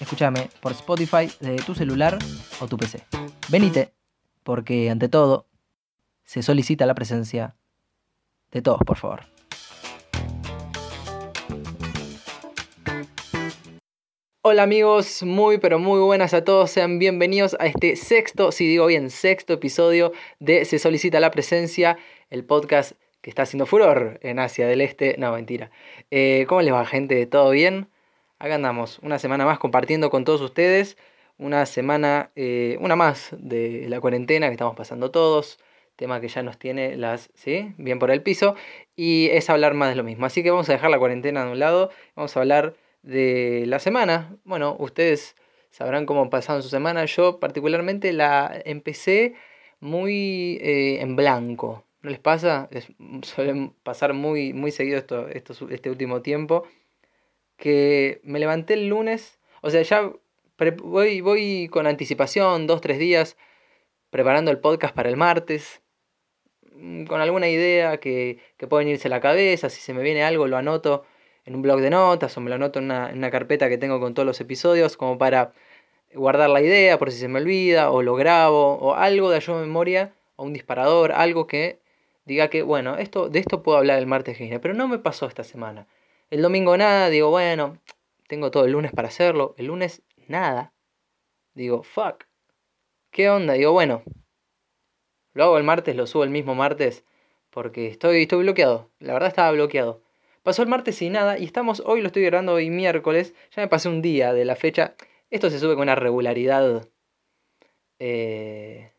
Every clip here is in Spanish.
Escúchame por Spotify de tu celular o tu PC. Venite, porque ante todo se solicita la presencia de todos, por favor. Hola amigos, muy pero muy buenas a todos, sean bienvenidos a este sexto, si digo bien, sexto episodio de Se solicita la presencia, el podcast que está haciendo furor en Asia del Este, no mentira. Eh, ¿Cómo les va gente? ¿Todo bien? Acá andamos, una semana más compartiendo con todos ustedes, una semana, eh, una más de la cuarentena que estamos pasando todos, tema que ya nos tiene las, ¿sí? Bien por el piso, y es hablar más de lo mismo. Así que vamos a dejar la cuarentena de un lado, vamos a hablar de la semana. Bueno, ustedes sabrán cómo pasaron su semana. Yo particularmente la empecé muy eh, en blanco. ¿No les pasa? suelen pasar muy, muy seguido esto, este último tiempo. Que me levanté el lunes. O sea, ya voy, voy con anticipación, dos, tres días, preparando el podcast para el martes. Mm, con alguna idea que, que puede venirse a la cabeza. Si se me viene algo, lo anoto en un blog de notas o me lo anoto en una, carpeta que tengo con todos los episodios como para guardar la idea por si se me olvida o lo grabo o algo de ayuda de memoria o un disparador, algo que diga que, bueno, esto, de esto puedo hablar el martes que pero no me pasó esta semana. El domingo nada, digo, bueno, tengo todo el lunes para hacerlo, el lunes nada. Digo, fuck. ¿Qué onda? Digo, bueno, lo hago el martes, lo subo el mismo martes, porque estoy, estoy bloqueado. La verdad estaba bloqueado. Pasó el martes y nada, y estamos, hoy lo estoy grabando hoy miércoles, ya me pasé un día de la fecha. Esto se sube con una regularidad eh,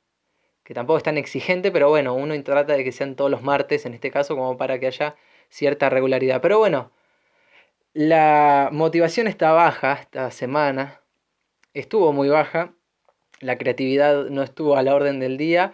que tampoco es tan exigente, pero bueno, uno trata de que sean todos los martes en este caso, como para que haya cierta regularidad. Pero bueno, la motivación está baja esta semana, estuvo muy baja, la creatividad no estuvo a la orden del día.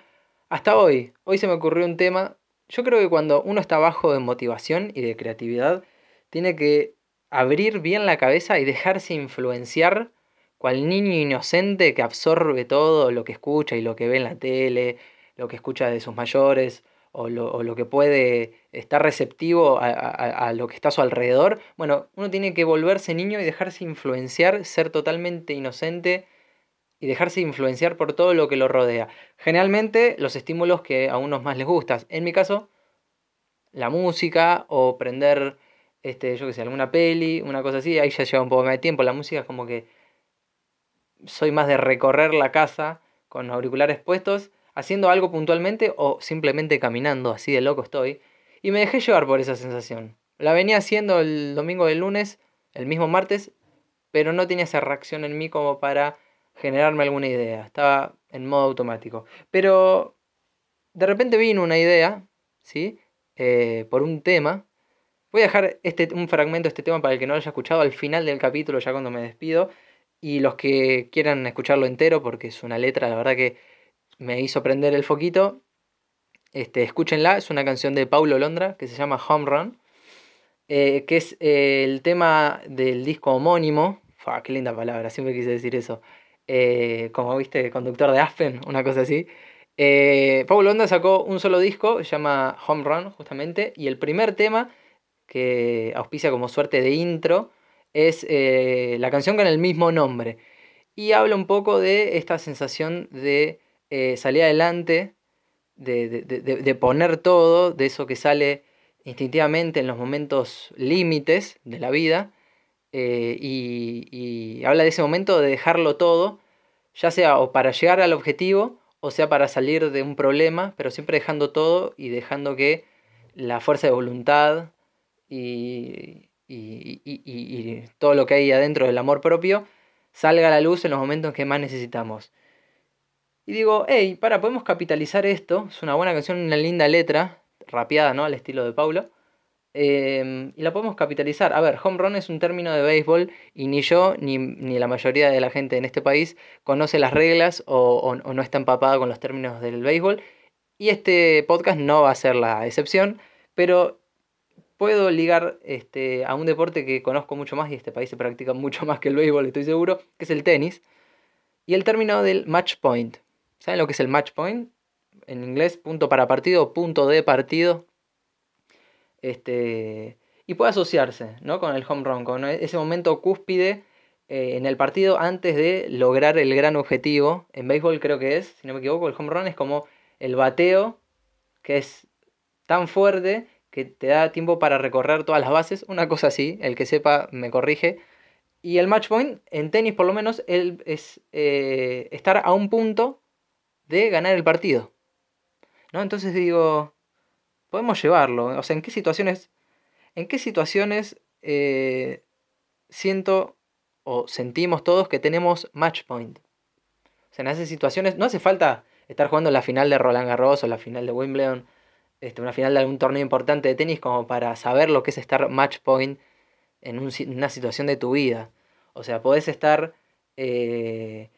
Hasta hoy, hoy se me ocurrió un tema yo creo que cuando uno está bajo de motivación y de creatividad, tiene que abrir bien la cabeza y dejarse influenciar cual niño inocente que absorbe todo lo que escucha y lo que ve en la tele, lo que escucha de sus mayores o lo, que puede estar receptivo a, a, lo que está a su alrededor. Bueno, uno tiene que volverse niño y dejarse influenciar, ser totalmente inocente y dejarse influenciar por todo lo que lo rodea. Generalmente los estímulos que a unos más les gustan. En mi caso, la música o prender, este, yo que sé, alguna peli, una cosa así. Ahí ya lleva un poco más de tiempo. La música es como que soy más de recorrer la casa con auriculares puestos, haciendo algo puntualmente o simplemente caminando, así de loco estoy. Y me dejé llevar por esa sensación. La venía haciendo el domingo del lunes, el mismo martes, pero no tenía esa reacción en mí como para generarme alguna idea. Estaba en modo automático. Pero de repente vino una idea, ¿sí? Eh, por un tema. Voy a dejar este, un fragmento de este tema para el que no lo haya escuchado al final del capítulo, ya cuando me despido. Y los que quieran escucharlo entero, porque es una letra, la verdad que me hizo prender el foquito. Este, escúchenla, es una canción de Paulo Londra que se llama Home Run. Eh, que es eh, el tema del disco homónimo. Qué linda palabra, siempre quise decir eso. Eh, como viste, conductor de Aspen, una cosa así. Pablo Onda sacó un solo disco, se llama Home Run, justamente, y el primer tema que auspicia como suerte de intro es la canción con el mismo nombre. Y habla un poco de esta sensación de salir adelante, de, poner todo, de eso que sale instintivamente en los momentos límites de la vida, eh, y, habla de ese momento de dejarlo todo, ya sea o para llegar al objetivo o sea para salir de un problema, pero siempre dejando todo y dejando que la fuerza de voluntad y, y todo lo que hay adentro del amor propio salga a la luz en los momentos que más necesitamos. Y digo, hey, para, podemos capitalizar esto. Es una buena canción, una linda letra, rapeada, ¿no? Al estilo de Paulo. Em, y la podemos capitalizar. A ver, home run es un término de béisbol y ni yo ni, ni la mayoría de la gente en este país conoce las reglas o, no está empapada con los términos del béisbol. Y este podcast no va a ser la excepción, pero puedo ligar este, a un deporte que conozco mucho más y este país se practica mucho más que el béisbol, estoy seguro, que es el tenis. Y el término del match point. ¿Saben lo que es el match point? En inglés, punto para partido, punto de partido. Este, y puede asociarse ¿no? con el home run, con ese momento cúspide eh, en el partido antes de lograr el gran objetivo. En béisbol creo que es, si no me equivoco, el home run es como el bateo que es tan fuerte que te da tiempo para recorrer todas las bases, una cosa así, el que sepa me corrige. Y el match point, en tenis por lo menos, es eh, estar a un punto de ganar el partido. ¿No? Entonces digo, podemos llevarlo. O sea, ¿en qué situaciones, en qué situaciones eh, siento o sentimos todos que tenemos match point? O sea, en esas situaciones no hace falta estar jugando la final de Roland Garros o la final de Wimbledon, este, una final de algún torneo importante de tenis como para saber lo que es estar match point en, una situación de tu vida. O sea, podés estar, eh,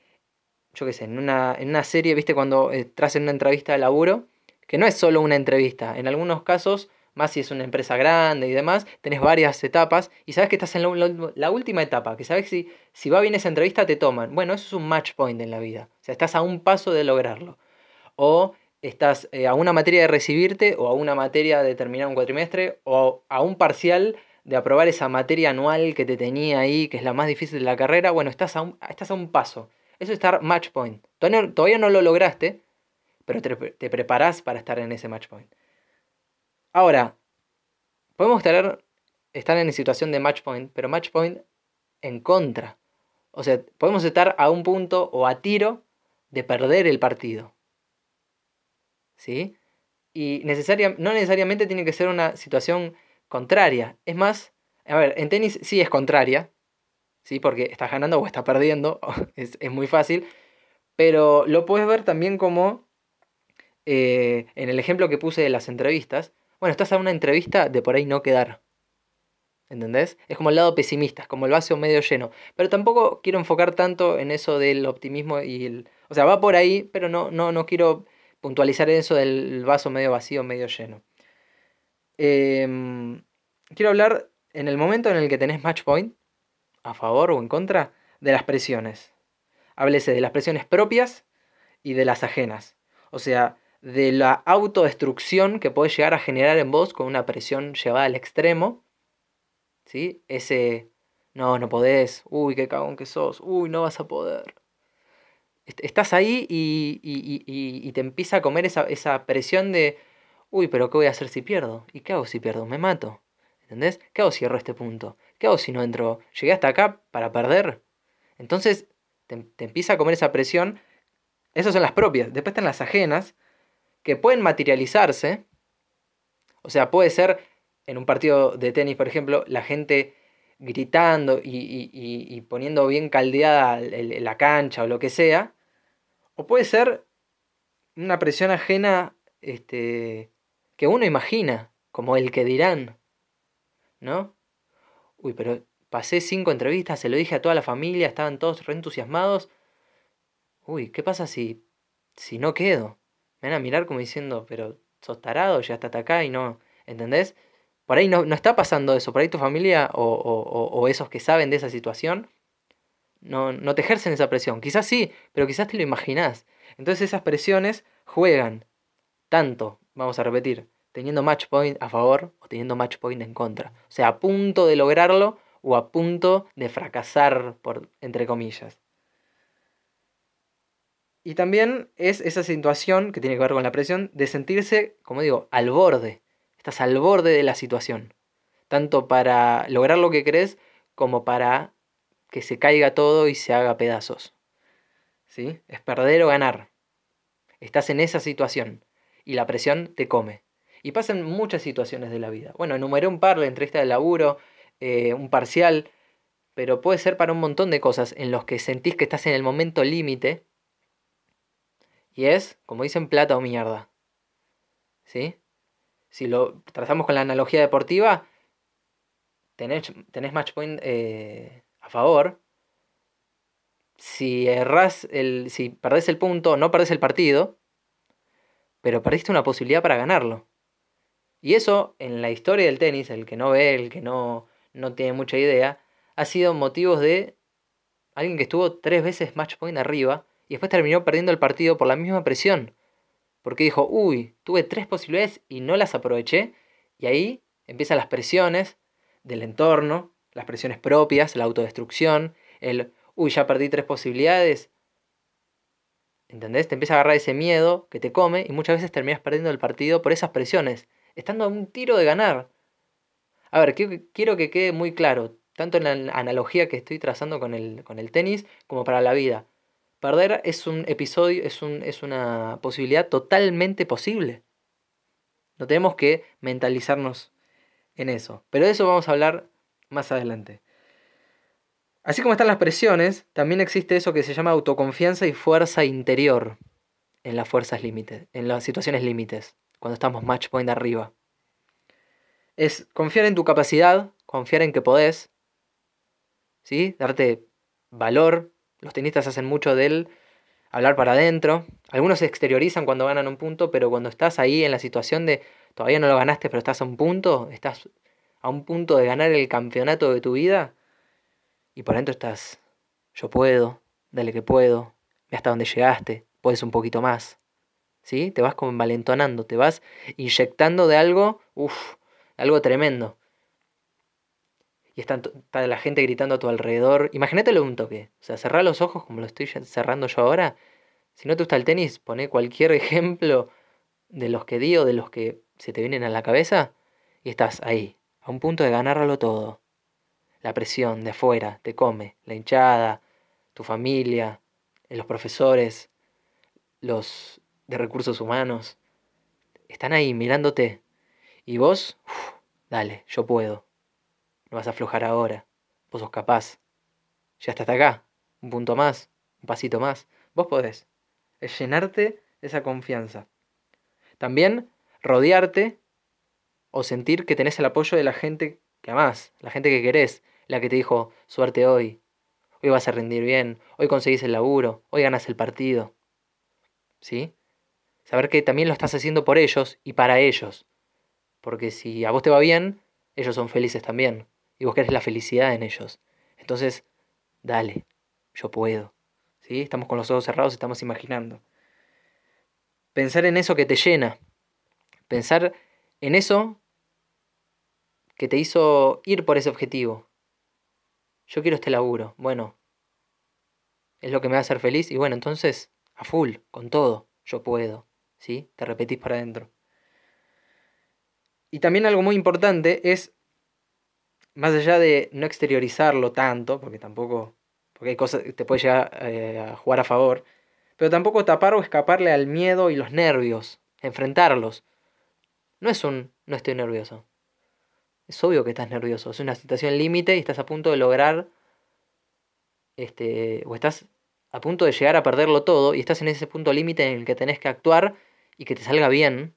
yo qué sé, en una, en una serie, viste, cuando eh, tras en una entrevista de laburo, que no es solo una entrevista. En algunos casos, más si es una empresa grande y demás, tenés varias etapas y sabes que estás en la, última etapa, que sabes si, si va bien esa entrevista te toman. Bueno, eso es un match point en la vida. O sea, estás a un paso de lograrlo. O estás eh, a una materia de recibirte o a una materia de terminar un cuatrimestre o a un parcial de aprobar esa materia anual que te tenía ahí, que es la más difícil de la carrera, bueno, estás a un, estás a un paso. Eso es estar match point. todavía no lo lograste, pero te, te preparás para estar en ese match point. Ahora, podemos estar, estar en situación de match point, pero match point en contra. O sea, podemos estar a un punto o a tiro de perder el partido. ¿Sí? Y necesaria, no necesariamente tiene que ser una situación contraria. Es más, a ver, en tenis sí es contraria, ¿sí? Porque estás ganando o estás perdiendo, es, es muy fácil. Pero lo puedes ver también como eh, en el ejemplo que puse de las entrevistas, bueno, estás a una entrevista de por ahí no quedar. ¿Entendés? Es como el lado pesimista, es como el vaso medio lleno. Pero tampoco quiero enfocar tanto en eso del optimismo y el... O sea, va por ahí, pero no, no, no quiero puntualizar eso del vaso medio vacío, medio lleno. Em, quiero hablar en el momento en el que tenés match point, a favor o en contra, de las presiones. Háblese de las presiones propias y de las ajenas. O sea, de la autodestrucción que puede llegar a generar en vos con una presión llevada al extremo. ¿Sí? Ese, no, no podés, uy, qué cagón que sos, uy, no vas a poder. Estás ahí y, y, te empieza a comer esa, esa, presión de, uy, pero ¿qué voy a hacer si pierdo? ¿Y qué hago si pierdo? Me mato. ¿Entendés? ¿Qué hago si cierro este punto? ¿Qué hago si no entro? ¿Llegué hasta acá para perder? Entonces te, empieza a comer esa presión. Esas son las propias. Después están las ajenas, que pueden materializarse. O sea, puede ser en un partido de tenis, por ejemplo, la gente gritando y, poniendo bien caldeada la cancha o lo que sea. O puede ser una presión ajena este, que uno imagina, como el que dirán. ¿No? Uy, pero pasé cinco entrevistas, se lo dije a toda la familia, estaban todos re entusiasmados. Uy, ¿qué pasa si, si no quedo? Me van a mirar como diciendo, pero sos tarado, ya hasta acá y no, ¿entendés? Por ahí no, no está pasando eso, por ahí tu familia o, o, esos que saben de esa situación no, no te ejercen esa presión. Quizás sí, pero quizás te lo imaginás. Entonces esas presiones juegan tanto, vamos a repetir, teniendo match point a favor o teniendo match point en contra. O sea, a punto de lograrlo o a punto de fracasar, por, entre comillas. Y también es esa situación que tiene que ver con la presión de sentirse, como digo, al borde. Estás al borde de la situación. Tanto para lograr lo que crees como para que se caiga todo y se haga pedazos. ¿Sí? Es perder o ganar. Estás en esa situación y la presión te come. Y pasan muchas situaciones de la vida. Bueno, enumeré un par, la entrevista de laburo, eh, un parcial, pero puede ser para un montón de cosas en los que sentís que estás en el momento límite y es, como dicen, plata o mierda. ¿Sí? si lo trazamos con la analogía deportiva, tenés, tenés match point eh, a favor. Si erras el. si perdés el punto, no perdés el partido, pero perdiste una posibilidad para ganarlo. Y eso, en la historia del tenis, el que no ve, el que no, no tiene mucha idea, ha sido motivos de alguien que estuvo tres veces match point arriba y después terminó perdiendo el partido por la misma presión. Porque dijo, uy, tuve tres posibilidades y no las aproveché. Y ahí empiezan las presiones del entorno, las presiones propias, la autodestrucción, el, uy, ya perdí tres posibilidades. ¿Entendés? Te empieza a agarrar ese miedo que te come y muchas veces terminas perdiendo el partido por esas presiones, estando a un tiro de ganar. A ver, quiero que quede muy claro, tanto en la analogía que estoy trazando con el, con el tenis como para la vida. Perder es un episodio, es, un, es una posibilidad totalmente posible. No tenemos que mentalizarnos en eso. Pero de eso vamos a hablar más adelante. Así como están las presiones, también existe eso que se llama autoconfianza y fuerza interior en las fuerzas límites, en las situaciones límites, cuando estamos match point arriba. Es confiar en tu capacidad, confiar en que podés, ¿sí? Darte valor los tenistas hacen mucho de él hablar para adentro. Algunos se exteriorizan cuando ganan un punto, pero cuando estás ahí en la situación de todavía no lo ganaste, pero estás a un punto, estás a un punto de ganar el campeonato de tu vida, y por dentro estás, yo puedo, dale que puedo, ve hasta donde llegaste, puedes un poquito más. ¿Sí? Te vas como envalentonando, te vas inyectando de algo, uff, algo tremendo y está, la gente gritando a tu alrededor. Imagínatelo un toque. O sea, cerrar los ojos como lo estoy cerrando yo ahora. Si no te gusta el tenis, poné cualquier ejemplo de los que di o de los que se te vienen a la cabeza y estás ahí, a un punto de ganarlo todo. La presión de afuera te come, la hinchada, tu familia, los profesores, los de recursos humanos, están ahí mirándote. Y vos, dale, yo puedo. No vas a aflojar ahora. Vos sos capaz. Ya hasta acá. Un punto más. Un pasito más. Vos podés. Es llenarte esa confianza. También rodearte o sentir que tenés el apoyo de la gente que amás, la gente que querés, la que te dijo, suerte hoy, hoy vas a rendir bien, hoy conseguís el laburo, hoy ganas el partido. ¿Sí? Saber que también lo estás haciendo por ellos y para ellos. Porque si a vos te va bien, ellos son felices también y vos querés la felicidad en ellos. Entonces, dale, yo puedo. ¿Sí? Estamos con los ojos cerrados, estamos imaginando. Pensar en eso que te llena. Pensar en eso que te hizo ir por ese objetivo. Yo quiero este laburo. Bueno, es lo que me va a hacer feliz y bueno, entonces a full, con todo, yo puedo. ¿Sí? Te repetís para adentro. Y también algo muy importante es más allá de no exteriorizarlo tanto, porque tampoco, porque hay cosas que te puede llegar eh, a jugar a favor, pero tampoco tapar o escaparle al miedo y los nervios, enfrentarlos. No es un no estoy nervioso. Es obvio que estás nervioso, es una situación límite y estás a punto de lograr este o estás a punto de llegar a perderlo todo y estás en ese punto límite en el que tenés que actuar y que te salga bien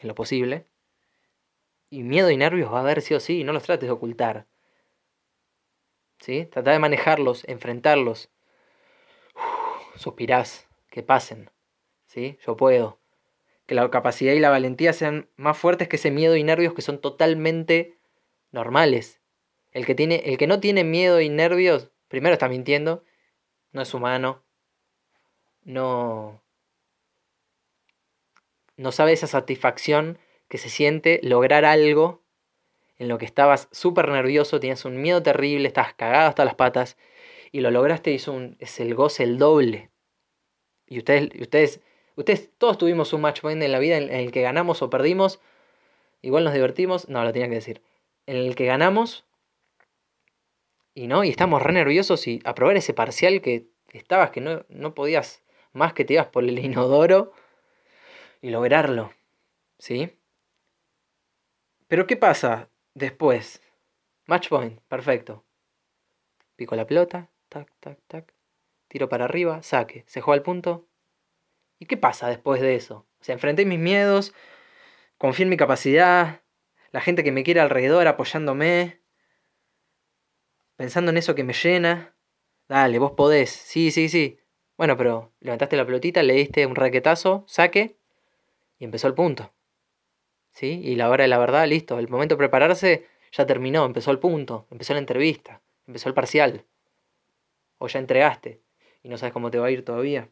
en lo posible y miedo y nervios va a haber sí o sí, no los trates de ocultar. ¿Sí? Trata de manejarlos, enfrentarlos. suspirás, que pasen. ¿Sí? Yo puedo. Que la capacidad y la valentía sean más fuertes que ese miedo y nervios que son totalmente normales. El que, tiene, el que no tiene miedo y nervios, primero está mintiendo, no es humano, no, no sabe esa satisfacción que se siente lograr algo en lo que estabas súper nervioso, tenías un miedo terrible, estabas cagado hasta las patas y lo lograste y un, es el goce el doble. Y ustedes, ustedes, ustedes todos tuvimos un match point en la vida en, el que ganamos o perdimos, igual nos divertimos, no, lo tenía que decir, en el que ganamos y no, y estamos re nerviosos y aprobar ese parcial que estabas, que no, no podías más que te ibas por el inodoro y lograrlo, ¿sí? Pero ¿qué pasa después? Match point, perfecto. Pico la pelota, tac, tac, tac. Tiro para arriba, saque. Se juega al punto. ¿Y qué pasa después de eso? O sea, enfrenté mis miedos, confío en mi capacidad, la gente que me quiere alrededor apoyándome, pensando en eso que me llena. Dale, vos podés, sí, sí, sí. Bueno, pero levantaste la pelotita, le diste un raquetazo, saque, y empezó el punto. ¿Sí? Y la hora de la verdad, listo. El momento de prepararse ya terminó, empezó el punto, empezó la entrevista, empezó el parcial. O ya entregaste y no sabes cómo te va a ir todavía.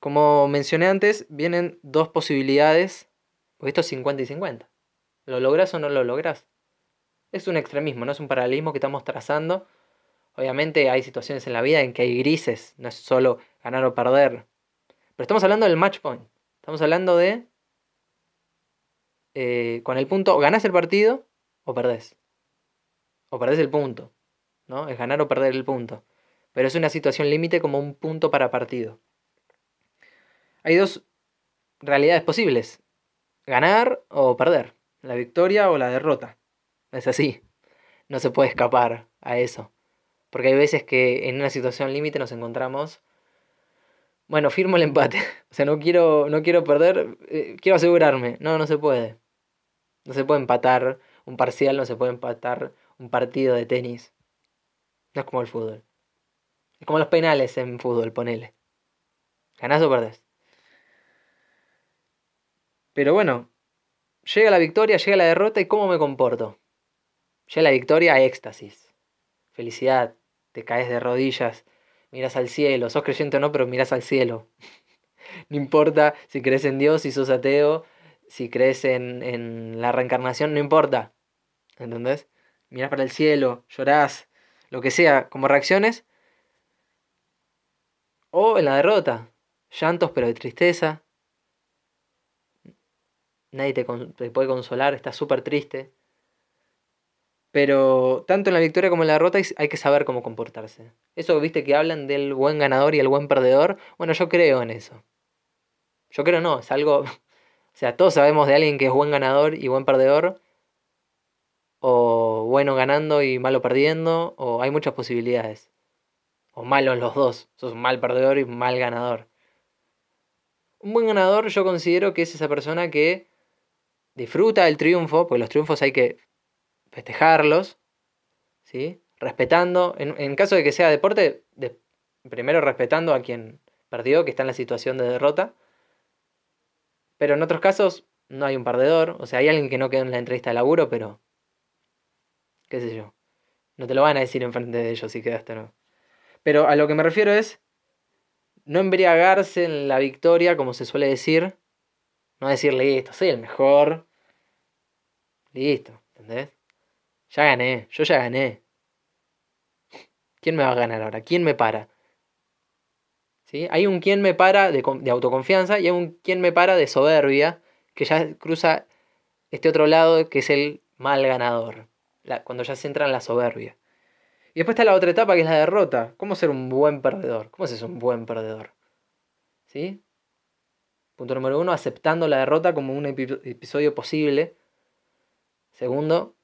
Como mencioné antes, vienen dos posibilidades, porque esto es 50 y 50. ¿Lo logras o no lo logras? Es un extremismo, no es un paralelismo que estamos trazando. Obviamente hay situaciones en la vida en que hay grises, no es solo ganar o perder. Pero estamos hablando del match point. Estamos hablando de eh, con el punto, ganás el partido o perdés. O perdés el punto. ¿no? Es ganar o perder el punto. Pero es una situación límite como un punto para partido. Hay dos realidades posibles. Ganar o perder. La victoria o la derrota. Es así. No se puede escapar a eso. Porque hay veces que en una situación límite nos encontramos. Bueno, firmo el empate. O sea, no quiero, no quiero perder. Eh, quiero asegurarme. No, no se puede. No se puede empatar un parcial, no se puede empatar un partido de tenis. No es como el fútbol. Es como los penales en fútbol, ponele. ¿Ganás o perdés? Pero bueno, llega la victoria, llega la derrota y ¿cómo me comporto? Llega la victoria, éxtasis. Felicidad. Te caes de rodillas, miras al cielo. Sos creyente o no, pero miras al cielo. no importa si crees en Dios, si sos ateo, si crees en, en la reencarnación, no importa. ¿Entendés? Mirás para el cielo, llorás, lo que sea, como reacciones. O en la derrota, llantos pero de tristeza. Nadie te, te puede consolar, estás súper triste. Pero tanto en la victoria como en la derrota hay que saber cómo comportarse. Eso, viste, que hablan del buen ganador y el buen perdedor. Bueno, yo creo en eso. Yo creo no, es algo o sea, todos sabemos de alguien que es buen ganador y buen perdedor, o bueno ganando y malo perdiendo, o hay muchas posibilidades. O malos los dos, sos un mal perdedor y un mal ganador. Un buen ganador yo considero que es esa persona que disfruta del triunfo, porque los triunfos hay que festejarlos, ¿sí? respetando, en, en caso de que sea deporte, de, primero respetando a quien perdió, que está en la situación de derrota, pero en otros casos no hay un perdedor. O sea, hay alguien que no quedó en la entrevista de laburo, pero. qué sé yo. No te lo van a decir enfrente de ellos si quedaste o no. Pero a lo que me refiero es. No embriagarse en la victoria, como se suele decir. No decir, listo, soy el mejor. Listo, ¿entendés? Ya gané, yo ya gané. ¿Quién me va a ganar ahora? ¿Quién me para? Hay un quien me para de, autoconfianza y hay un quien me para de soberbia, que ya cruza este otro lado que es el mal ganador, cuando ya se entra en la soberbia. Y después está la otra etapa que es la derrota. ¿Cómo ser un buen perdedor? ¿Cómo ser un buen perdedor? ¿Sí? Punto número uno, aceptando la derrota como un episodio posible. Segundo,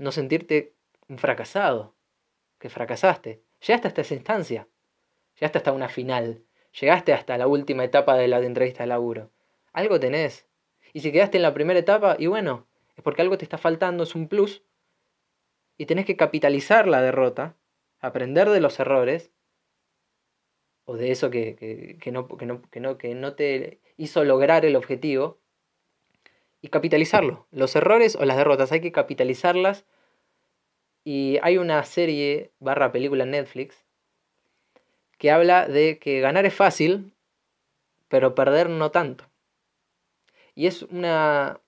no sentirte un fracasado, que fracasaste. Llegaste hasta esa instancia, llegaste hasta una final. Llegaste hasta la última etapa de la entrevista de laburo. Algo tenés. Y si quedaste en la primera etapa, y bueno, es porque algo te está faltando, es un plus. Y tenés que capitalizar la derrota, aprender de los errores, o de eso que, no, que, no, que, no, que no te hizo lograr el objetivo, y capitalizarlo. Los errores o las derrotas hay que capitalizarlas. Y hay una serie barra película en Netflix que habla de que ganar es fácil, pero perder no tanto. Y es una,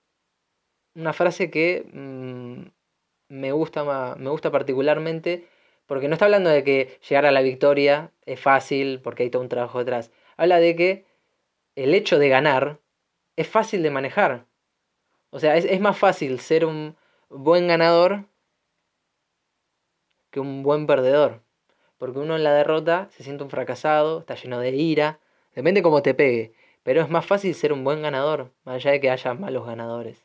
una frase que mm, me, gusta, me gusta particularmente porque no está hablando de que llegar a la victoria es fácil porque hay todo un trabajo detrás. Habla de que el hecho de ganar es fácil de manejar. O sea, es, es más fácil ser un buen ganador que un buen perdedor. Porque uno en la derrota se siente un fracasado, está lleno de ira, depende cómo te pegue. Pero es más fácil ser un buen ganador, más allá de que haya malos ganadores.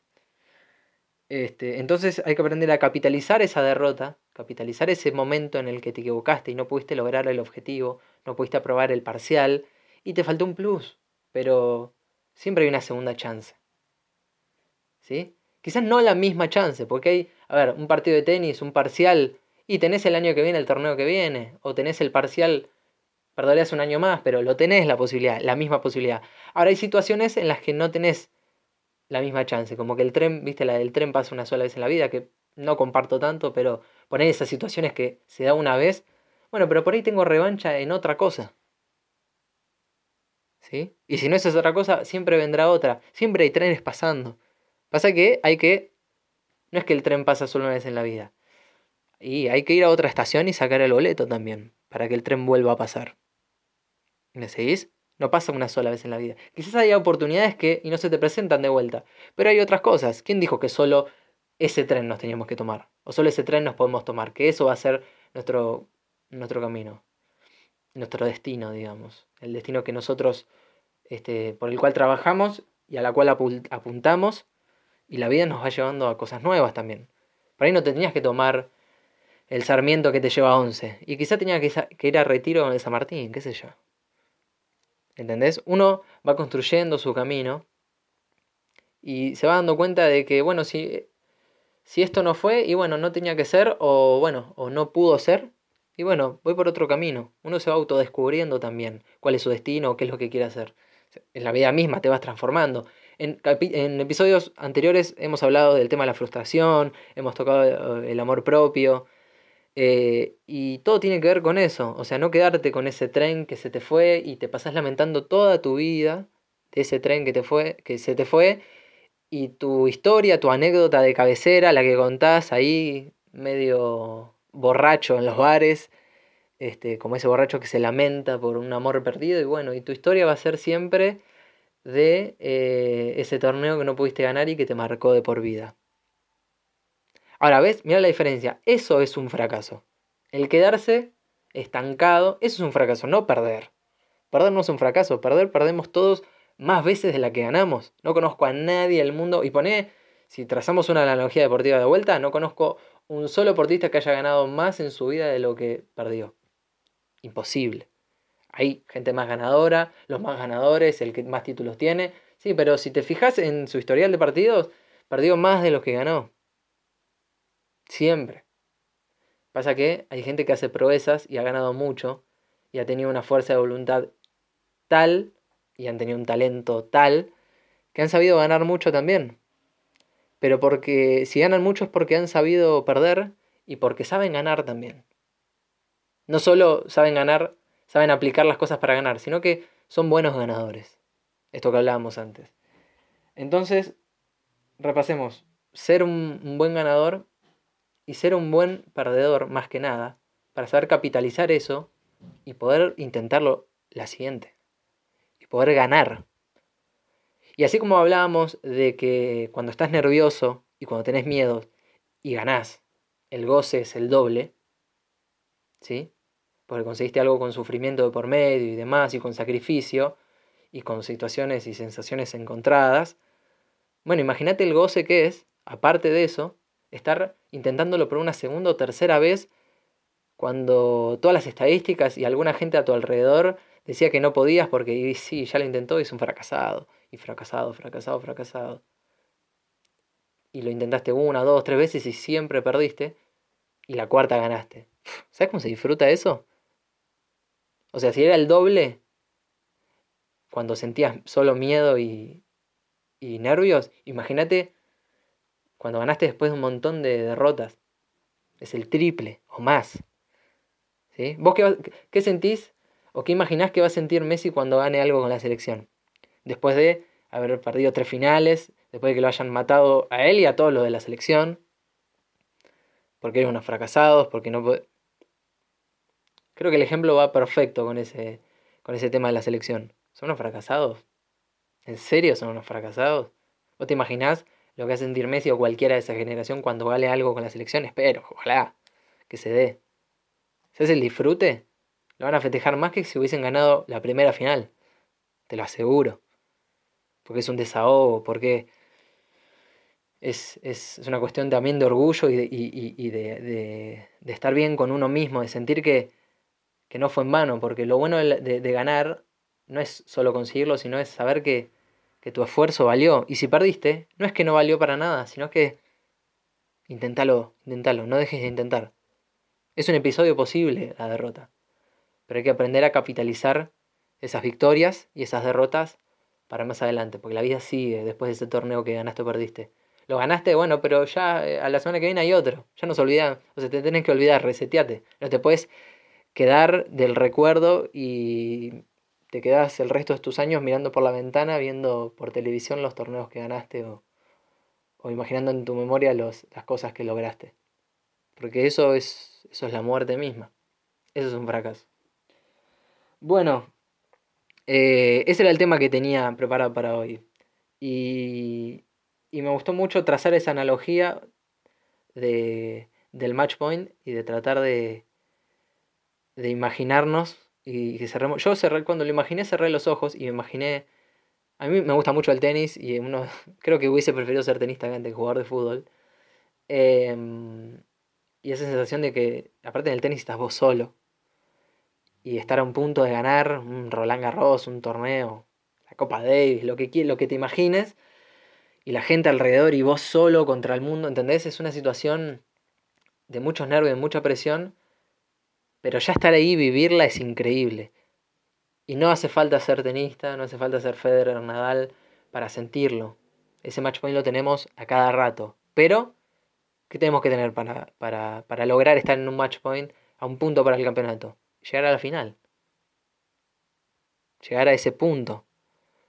Este, entonces hay que aprender a capitalizar esa derrota, capitalizar ese momento en el que te equivocaste y no pudiste lograr el objetivo, no pudiste aprobar el parcial y te faltó un plus, pero siempre hay una segunda chance. ¿Sí? Quizás no la misma chance, porque hay, a ver, un partido de tenis, un parcial, y tenés el año que viene el torneo que viene, o tenés el parcial, perderías un año más, pero lo tenés la posibilidad, la misma posibilidad. Ahora hay situaciones en las que no tenés la misma chance, como que el tren, viste, la del tren pasa una sola vez en la vida, que no comparto tanto, pero poner esas situaciones que se da una vez, bueno, pero por ahí tengo revancha en otra cosa. ¿Sí? Y si no es otra cosa, siempre vendrá otra. Siempre hay trenes pasando. Pasa que hay que... No es que el tren pasa solo una vez en la vida. Y hay que ir a otra estación y sacar el boleto también, para que el tren vuelva a pasar. ¿Me seguís? No pasa una sola vez en la vida. Quizás haya oportunidades que y no se te presentan de vuelta. Pero hay otras cosas. ¿Quién dijo que solo ese tren nos teníamos que tomar? O solo ese tren nos podemos tomar. Que eso va a ser nuestro, nuestro camino. Nuestro destino, digamos. El destino que nosotros, este, por el cual trabajamos y a la cual apuntamos y la vida nos va llevando a cosas nuevas también. Por ahí no te tenías que tomar el Sarmiento que te lleva a 11. Y quizá tenía que, ir a retiro con el San Martín, qué sé yo. ¿Entendés? Uno va construyendo su camino y se va dando cuenta de que, bueno, si, si esto no fue, y bueno, no tenía que ser, o bueno, o no pudo ser, y bueno, voy por otro camino. Uno se va autodescubriendo también cuál es su destino, qué es lo que quiere hacer. En la vida misma te vas transformando. En, episodios anteriores hemos hablado del tema de la frustración, hemos tocado eh, el amor propio, eh, y todo tiene que ver con eso, o sea, no quedarte con ese tren que se te fue y te pasas lamentando toda tu vida de ese tren que, te fue, que se te fue y tu historia, tu anécdota de cabecera, la que contás ahí medio borracho en los bares, este, como ese borracho que se lamenta por un amor perdido y bueno, y tu historia va a ser siempre de eh, ese torneo que no pudiste ganar y que te marcó de por vida. Ahora, ¿ves? Mira la diferencia. Eso es un fracaso. El quedarse estancado, eso es un fracaso, no perder. Perder no es un fracaso, perder perdemos todos más veces de la que ganamos. No conozco a nadie del mundo, y pone, si trazamos una analogía deportiva de vuelta, no conozco un solo deportista que haya ganado más en su vida de lo que perdió. Imposible. Hay gente más ganadora, los más ganadores, el que más títulos tiene. Sí, pero si te fijas en su historial de partidos, perdió más de los que ganó. Siempre. Pasa que hay gente que hace proezas y ha ganado mucho y ha tenido una fuerza de voluntad tal y han tenido un talento tal que han sabido ganar mucho también. Pero porque si ganan mucho es porque han sabido perder y porque saben ganar también. No solo saben ganar saben aplicar las cosas para ganar, sino que son buenos ganadores. Esto que hablábamos antes. Entonces, repasemos. Ser un, buen ganador y ser un buen perdedor, más que nada, para saber capitalizar eso y poder intentarlo la siguiente. Y poder ganar. Y así como hablábamos de que cuando estás nervioso y cuando tenés miedo y ganás, el goce es el doble, ¿sí? Porque conseguiste algo con sufrimiento de por medio y demás, y con sacrificio, y con situaciones y sensaciones encontradas. Bueno, imagínate el goce que es, aparte de eso, estar intentándolo por una segunda o tercera vez cuando todas las estadísticas y alguna gente a tu alrededor decía que no podías porque sí, ya lo intentó y es un fracasado, y fracasado, fracasado, fracasado. Y lo intentaste una, dos, tres veces y siempre perdiste, y la cuarta ganaste. ¿Sabes cómo se disfruta eso? O sea, si era el doble, cuando sentías solo miedo y, y nervios, imagínate cuando ganaste después de un montón de derrotas. Es el triple o más. ¿Sí? ¿Vos qué, qué sentís o qué imaginás que va a sentir Messi cuando gane algo con la selección? Después de haber perdido tres finales, después de que lo hayan matado a él y a todos los de la selección, porque eran unos fracasados, porque no Creo que el ejemplo va perfecto con ese, con ese tema de la selección. ¿Son unos fracasados? ¿En serio son unos fracasados? ¿Vos te imaginás lo que a sentir Messi o cualquiera de esa generación cuando vale algo con la selección? Espero, ojalá que se dé. ¿Sabes el disfrute? Lo van a festejar más que si hubiesen ganado la primera final. Te lo aseguro. Porque es un desahogo, porque es, una cuestión también de orgullo y, de, de, estar bien con uno mismo, de sentir que, que no fue en vano, porque lo bueno de, ganar no es solo conseguirlo, sino es saber que, que tu esfuerzo valió. Y si perdiste, no es que no valió para nada, sino que inténtalo, inténtalo, no dejes de intentar. Es un episodio posible la derrota, pero hay que aprender a capitalizar esas victorias y esas derrotas para más adelante, porque la vida sigue después de ese torneo que ganaste o perdiste. Lo ganaste, bueno, pero ya eh, a la semana que viene hay otro. Ya no se o sea, te tenés que olvidar, reseteate. No te puedes quedar del recuerdo y te quedas el resto de tus años mirando por la ventana, viendo por televisión los torneos que ganaste o, o imaginando en tu memoria los, las cosas que lograste. Porque eso es, eso es la muerte misma. Eso es un fracaso. Bueno, eh, ese era el tema que tenía preparado para hoy. Y, y me gustó mucho trazar esa analogía de, del match point y de tratar de, de imaginarnos y que cerremos. Yo cerré, cuando lo imaginé, cerré los ojos y me imaginé. A mí me gusta mucho el tenis y uno creo que hubiese preferido ser tenista antes que jugador de fútbol. Em, y esa sensación de que, aparte en el tenis, estás vos solo. Y estar a un punto de ganar un Roland Garros, un torneo, la Copa Davis, lo que, lo que te imagines. Y la gente alrededor y vos solo contra el mundo, ¿entendés? Es una situación de muchos nervios, de mucha presión pero ya estar ahí, vivirla es increíble. Y no hace falta ser tenista, no hace falta ser Federer, Nadal, para sentirlo. Ese match point lo tenemos a cada rato. Pero, ¿qué tenemos que tener para, para, para lograr estar en un match point a un punto para el campeonato? Llegar a la final. Llegar a ese punto.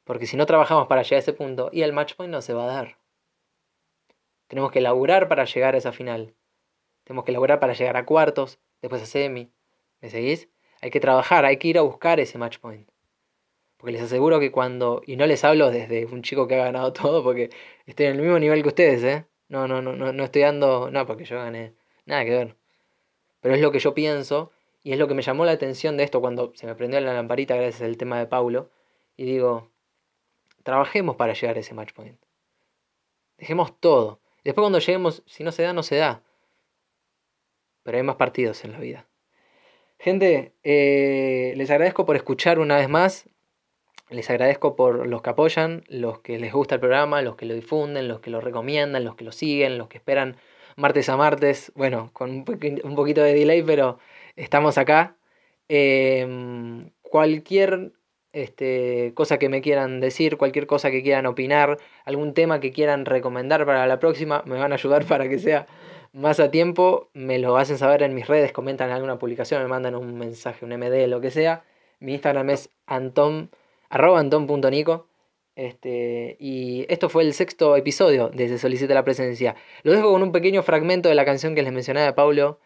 Porque si no trabajamos para llegar a ese punto, y el match point no se va a dar. Tenemos que laburar para llegar a esa final. Tenemos que laburar para llegar a cuartos, después a semi, ¿Me seguís? Hay que trabajar, hay que ir a buscar ese match point. Porque les aseguro que cuando. Y no les hablo desde un chico que ha ganado todo, porque estoy en el mismo nivel que ustedes, ¿eh? No, no, no, no, no estoy dando. No, porque yo gané. Nada que ver. Pero es lo que yo pienso. Y es lo que me llamó la atención de esto cuando se me prendió la lamparita gracias al tema de Paulo. Y digo. Trabajemos para llegar a ese match point. Dejemos todo. Después cuando lleguemos, si no se da, no se da. Pero hay más partidos en la vida. Gente, eh, les agradezco por escuchar una vez más. Les agradezco por los que apoyan, los que les gusta el programa, los que lo difunden, los que lo recomiendan, los que lo siguen, los que esperan martes a martes. Bueno, con un, poquito de delay, pero estamos acá. Em, cualquier este, cosa que me quieran decir, cualquier cosa que quieran opinar, algún tema que quieran recomendar para la próxima, me van a ayudar para que sea más a tiempo, me lo hacen saber en mis redes, comentan alguna publicación, me mandan un mensaje, un MD, lo que sea. Mi Instagram es anton, arroba anton.nico. Este, y esto fue el sexto episodio de Se Solicita la Presencia. Lo dejo con un pequeño fragmento de la canción que les mencionaba de Paulo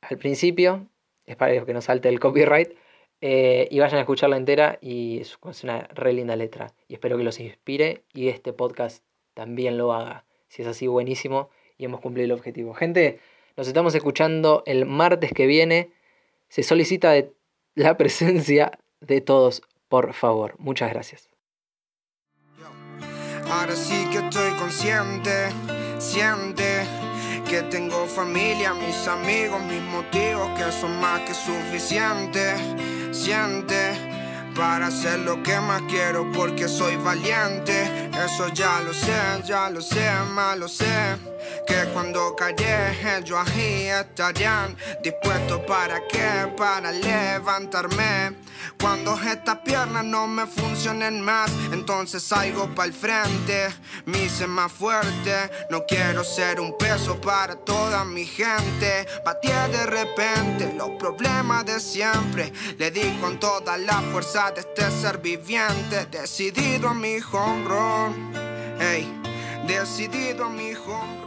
al principio. Es para que no salte el copyright. Eh, y vayan a escucharla entera y es una re linda letra. Y espero que los inspire y este podcast también lo haga. Si es así, buenísimo y hemos cumplido el objetivo. Gente, nos estamos escuchando el martes que viene. Se solicita la presencia de todos, por favor. Muchas gracias. Ahora sí que estoy consciente, siente que tengo familia, mis amigos, mis motivos que son más que suficientes. Siente para hacer lo que más quiero porque soy valiente. Eso ya lo sé, ya lo sé, más lo sé. Que cuando callé ellos ahí estarían dispuestos para qué, para levantarme. Cuando estas piernas no me funcionen más, entonces salgo para el frente. Me hice más fuerte, no quiero ser un peso para toda mi gente. Batí de repente los problemas de siempre. Le di con toda la fuerza de este ser viviente. Decidido a mi home run, hey, decidido a mi home.